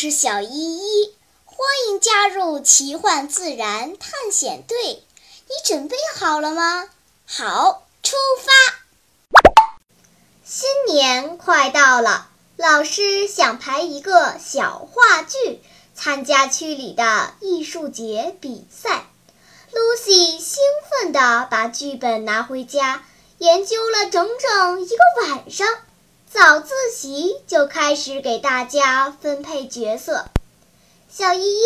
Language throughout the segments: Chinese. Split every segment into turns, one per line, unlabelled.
是小依依，欢迎加入奇幻自然探险队。你准备好了吗？好，出发！
新年快到了，老师想排一个小话剧，参加区里的艺术节比赛。Lucy 兴奋地把剧本拿回家，研究了整整一个晚上。早自习就开始给大家分配角色。小依依，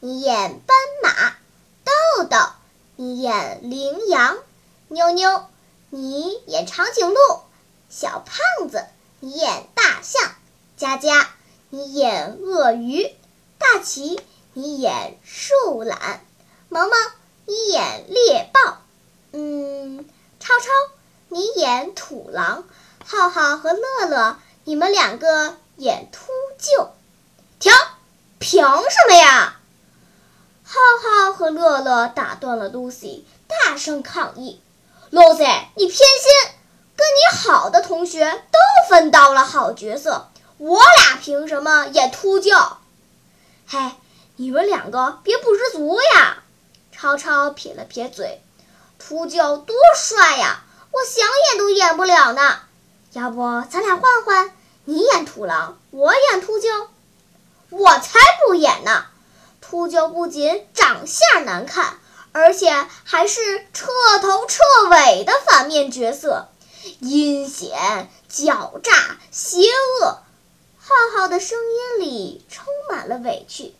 你演斑马；豆豆，你演羚羊；妞妞，你演长颈鹿；小胖子，你演大象；佳佳，你演鳄鱼；大奇，你演树懒；萌萌，你演猎豹；嗯，超超，你演土狼。浩浩和乐乐，你们两个演秃鹫。停！凭什么呀？浩浩和乐乐打断了 Lucy，大声抗议：“Lucy，你偏心！跟你好的同学都分到了好角色，我俩凭什么演秃鹫？”嘿，你们两个别不知足呀！超超撇了撇嘴：“秃鹫多帅呀，我想演都演不了呢。”要不咱俩换换，你演土狼，我演秃鹫。我才不演呢！秃鹫不仅长相难看，而且还是彻头彻尾的反面角色，阴险、狡诈、邪恶。浩浩的声音里充满了委屈。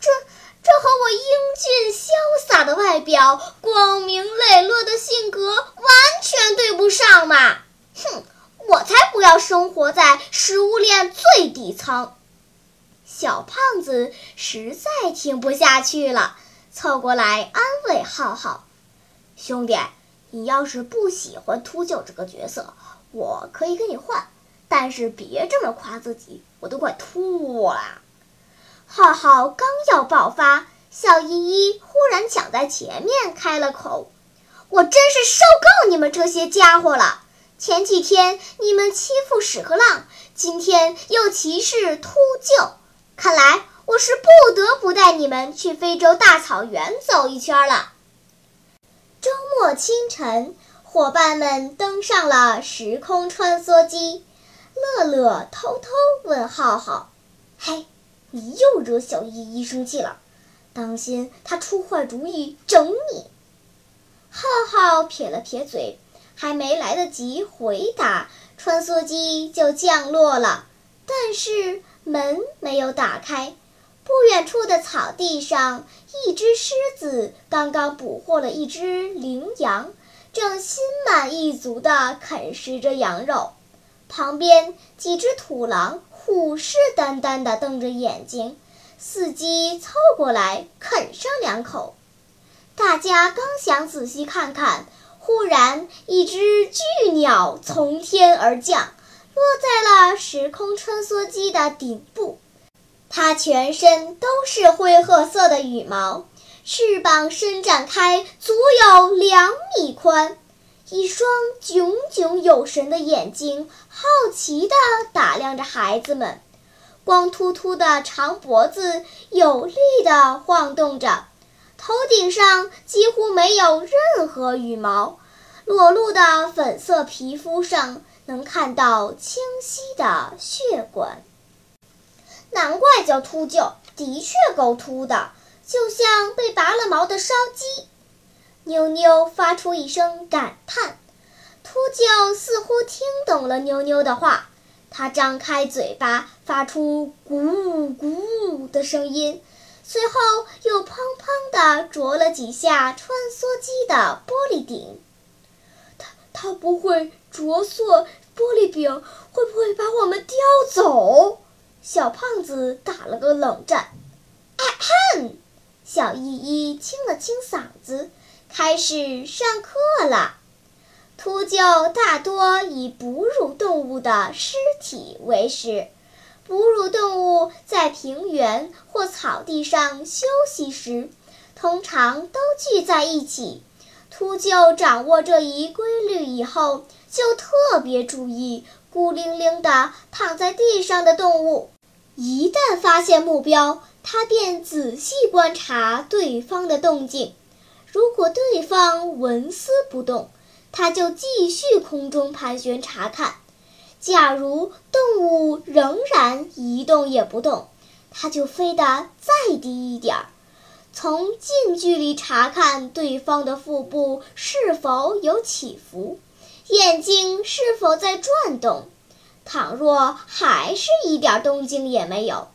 这这和我英俊潇洒的外表、光明磊落的性格完全对不上嘛！哼！我才不要生活在食物链最底层！小胖子实在听不下去了，凑过来安慰浩浩：“兄弟，你要是不喜欢秃鹫这个角色，我可以跟你换，但是别这么夸自己，我都快吐了。”浩浩刚要爆发，小依依忽然抢在前面开了口：“我真是受够你们这些家伙了！”前几天你们欺负屎壳郎，今天又歧视秃鹫，看来我是不得不带你们去非洲大草原走一圈了。周末清晨，伙伴们登上了时空穿梭机。乐乐偷偷问浩浩：“嘿，你又惹小依依生气了？当心她出坏主意整你。”浩浩撇了撇嘴。还没来得及回答，穿梭机就降落了。但是门没有打开。不远处的草地上，一只狮子刚刚捕获了一只羚羊，正心满意足地啃食着羊肉。旁边几只土狼虎视眈眈地瞪着眼睛，伺机凑过来啃上两口。大家刚想仔细看看。忽然，一只巨鸟从天而降，落在了时空穿梭机的顶部。它全身都是灰褐色的羽毛，翅膀伸展开，足有两米宽。一双炯炯有神的眼睛好奇地打量着孩子们，光秃秃的长脖子有力地晃动着。头顶上几乎没有任何羽毛，裸露的粉色皮肤上能看到清晰的血管。难怪叫秃鹫，的确够秃的，就像被拔了毛的烧鸡。妞妞发出一声感叹，秃鹫似乎听懂了妞妞的话，它张开嘴巴，发出“咕咕”的声音。随后又砰砰地啄了几下穿梭机的玻璃顶，它它不会啄碎玻璃饼，会不会把我们叼走？小胖子打了个冷战。啊哼！小依依清了清嗓子，开始上课了。秃鹫大多以哺乳动物的尸体为食。哺乳动物在平原或草地上休息时，通常都聚在一起。秃鹫掌握这一规律以后，就特别注意孤零零地躺在地上的动物。一旦发现目标，它便仔细观察对方的动静。如果对方纹丝不动，它就继续空中盘旋查看；假如动物仍然一动也不动，它就飞得再低一点儿，从近距离查看对方的腹部是否有起伏，眼睛是否在转动。倘若还是一点动静也没有，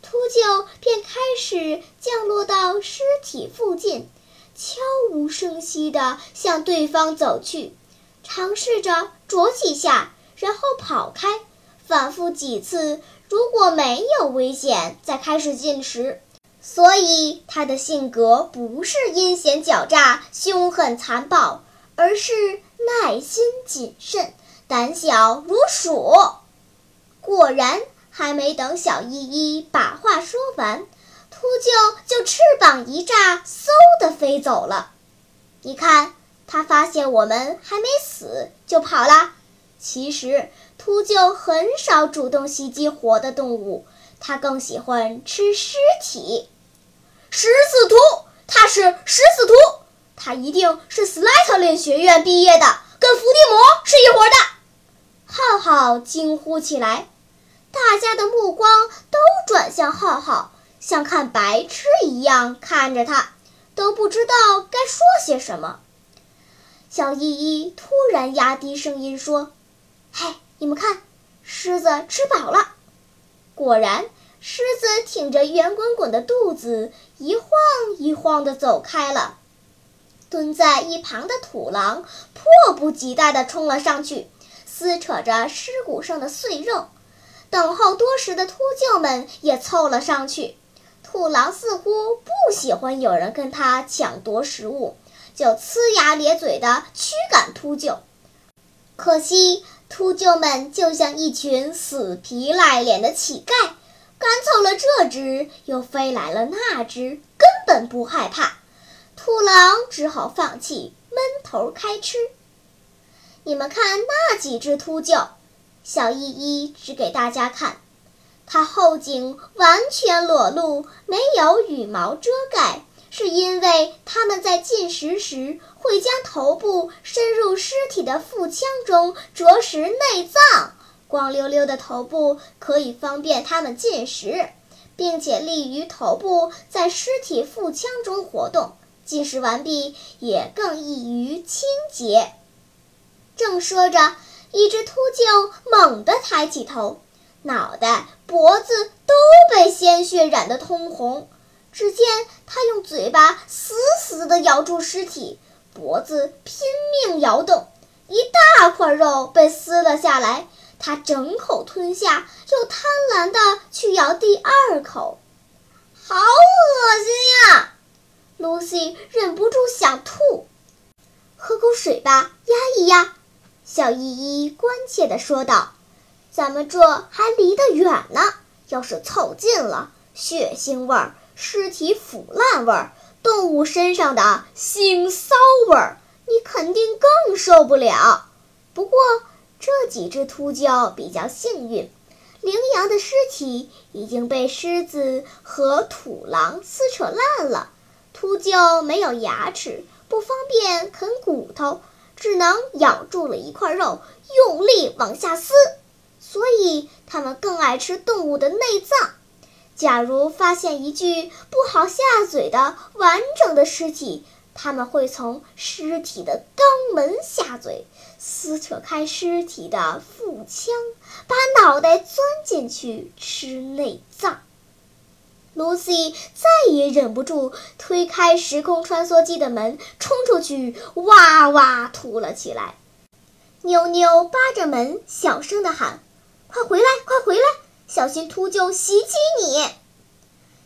秃鹫便开始降落到尸体附近。悄无声息地向对方走去，尝试着啄几下，然后跑开，反复几次。如果没有危险，再开始进食。所以，他的性格不是阴险狡诈、凶狠残暴，而是耐心谨慎、胆小如鼠。果然，还没等小依依把话说完。秃鹫就翅膀一炸，嗖的飞走了。你看，它发现我们还没死就跑了。其实，秃鹫很少主动袭击活的动物，它更喜欢吃尸体。食死徒，他是食死徒，他一定是斯莱特林学院毕业的，跟伏地魔是一伙的。浩浩惊呼起来，大家的目光都转向浩浩。像看白痴一样看着他，都不知道该说些什么。小依依突然压低声音说：“嘿，你们看，狮子吃饱了。”果然，狮子挺着圆滚滚的肚子，一晃一晃地走开了。蹲在一旁的土狼迫不及待地冲了上去，撕扯着尸骨上的碎肉。等候多时的秃鹫们也凑了上去。土狼似乎不喜欢有人跟他抢夺食物，就呲牙咧嘴地驱赶秃鹫。可惜，秃鹫们就像一群死皮赖脸的乞丐，赶走了这只，又飞来了那只，根本不害怕。兔狼只好放弃，闷头开吃。你们看那几只秃鹫，小依依指给大家看。它后颈完全裸露，没有羽毛遮盖，是因为它们在进食时会将头部伸入尸体的腹腔中啄食内脏。光溜溜的头部可以方便它们进食，并且利于头部在尸体腹腔中活动。进食完毕也更易于清洁。正说着，一只秃鹫猛地抬起头。脑袋、脖子都被鲜血染得通红。只见他用嘴巴死死地咬住尸体，脖子拼命摇动，一大块肉被撕了下来。他整口吞下，又贪婪地去咬第二口，好恶心呀！Lucy 忍不住想吐，喝口水吧，压一压。小依依关切地说道。咱们这还离得远呢，要是凑近了，血腥味儿、尸体腐烂味儿、动物身上的腥骚味儿，你肯定更受不了。不过这几只秃鹫比较幸运，羚羊的尸体已经被狮子和土狼撕扯烂了，秃鹫没有牙齿，不方便啃骨头，只能咬住了一块肉，用力往下撕。所以，它们更爱吃动物的内脏。假如发现一具不好下嘴的完整的尸体，他们会从尸体的肛门下嘴，撕扯开尸体的腹腔，把脑袋钻进去吃内脏。Lucy 再也忍不住，推开时空穿梭机的门，冲出去，哇哇吐了起来。妞妞扒着门，小声地喊。快回来！快回来！小心秃鹫袭击你！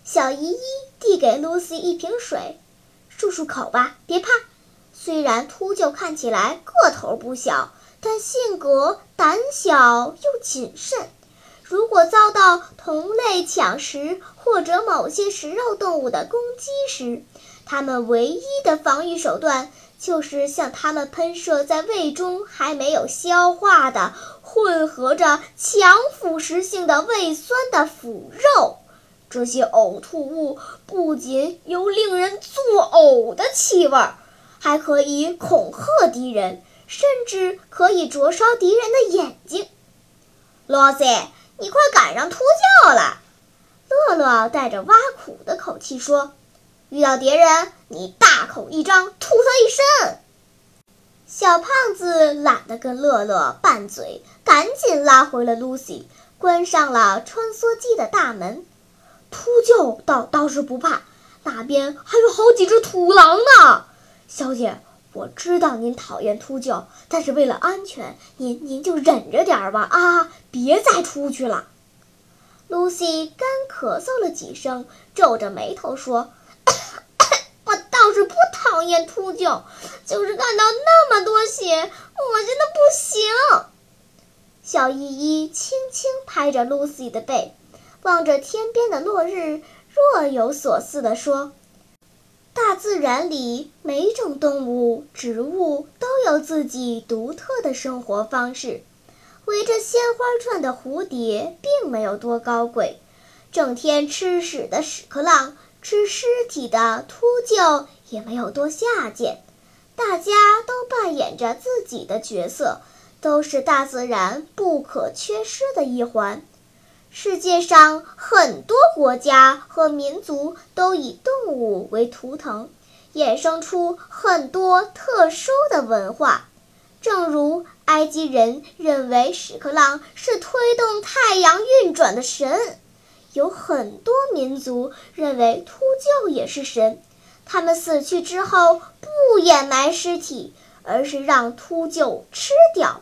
小姨依递给露西一瓶水，漱漱口吧，别怕。虽然秃鹫看起来个头不小，但性格胆小又谨慎。如果遭到同类抢食或者某些食肉动物的攻击时，它们唯一的防御手段就是向它们喷射在胃中还没有消化的、混合着强腐蚀性的胃酸的腐肉。这些呕吐物不仅有令人作呕的气味，还可以恐吓敌人，甚至可以灼烧敌人的眼睛。罗西，你快赶上秃鹫了！乐乐带着挖苦的口气说。遇到敌人，你大口一张，吐他一身。小胖子懒得跟乐乐拌嘴，赶紧拉回了露西，关上了穿梭机的大门。秃鹫倒倒是不怕，那边还有好几只土狼呢。小姐，我知道您讨厌秃鹫，但是为了安全，您您就忍着点吧啊，别再出去了。露西干咳嗽了几声，皱着眉头说。不讨厌秃鹫，就是看到那么多血，恶心的不行。小依依轻轻拍着露西的背，望着天边的落日，若有所思地说：“大自然里每种动物、植物都有自己独特的生活方式。围着鲜花转的蝴蝶并没有多高贵，整天吃屎的屎壳郎。”吃尸体的秃鹫也没有多下贱，大家都扮演着自己的角色，都是大自然不可缺失的一环。世界上很多国家和民族都以动物为图腾，衍生出很多特殊的文化。正如埃及人认为屎壳郎是推动太阳运转的神。有很多民族认为秃鹫也是神，他们死去之后不掩埋尸体，而是让秃鹫吃掉。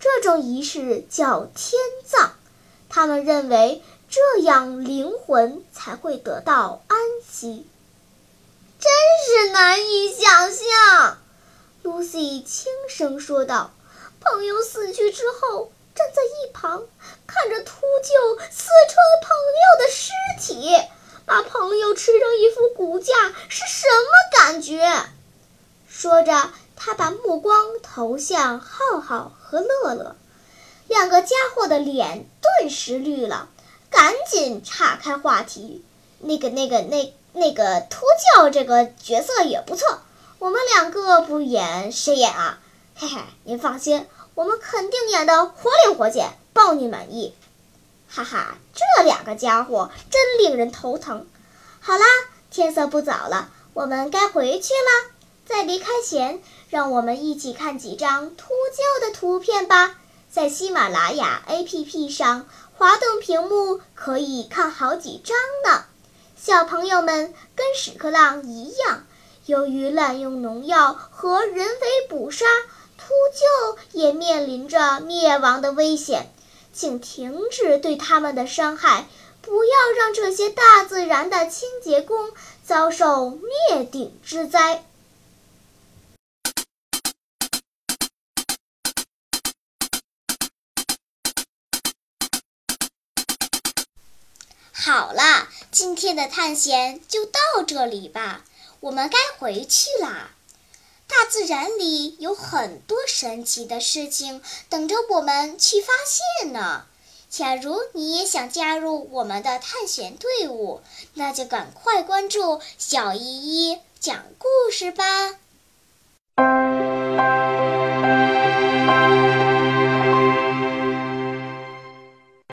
这种仪式叫天葬，他们认为这样灵魂才会得到安息。真是难以想象，露西轻声说道：“朋友死去之后。”站在一旁，看着秃鹫撕穿朋友的尸体，把朋友吃成一副骨架，是什么感觉？说着，他把目光投向浩浩和乐乐，两个家伙的脸顿时绿了，赶紧岔开话题：“那个、那个、那那个秃鹫这个角色也不错，我们两个不演谁演啊？嘿嘿，您放心。”我们肯定演的活灵活现，包你满意。哈哈，这两个家伙真令人头疼。好啦，天色不早了，我们该回去了。在离开前，让我们一起看几张秃鹫的图片吧。在喜马拉雅 APP 上滑动屏幕，可以看好几张呢。小朋友们跟屎壳郎一样，由于滥用农药和人为捕杀。秃鹫也面临着灭亡的危险，请停止对它们的伤害，不要让这些大自然的清洁工遭受灭顶之灾。
好了，今天的探险就到这里吧，我们该回去啦。大自然里有很多神奇的事情等着我们去发现呢。假如你也想加入我们的探险队伍那就赶快关注小依依讲故事吧。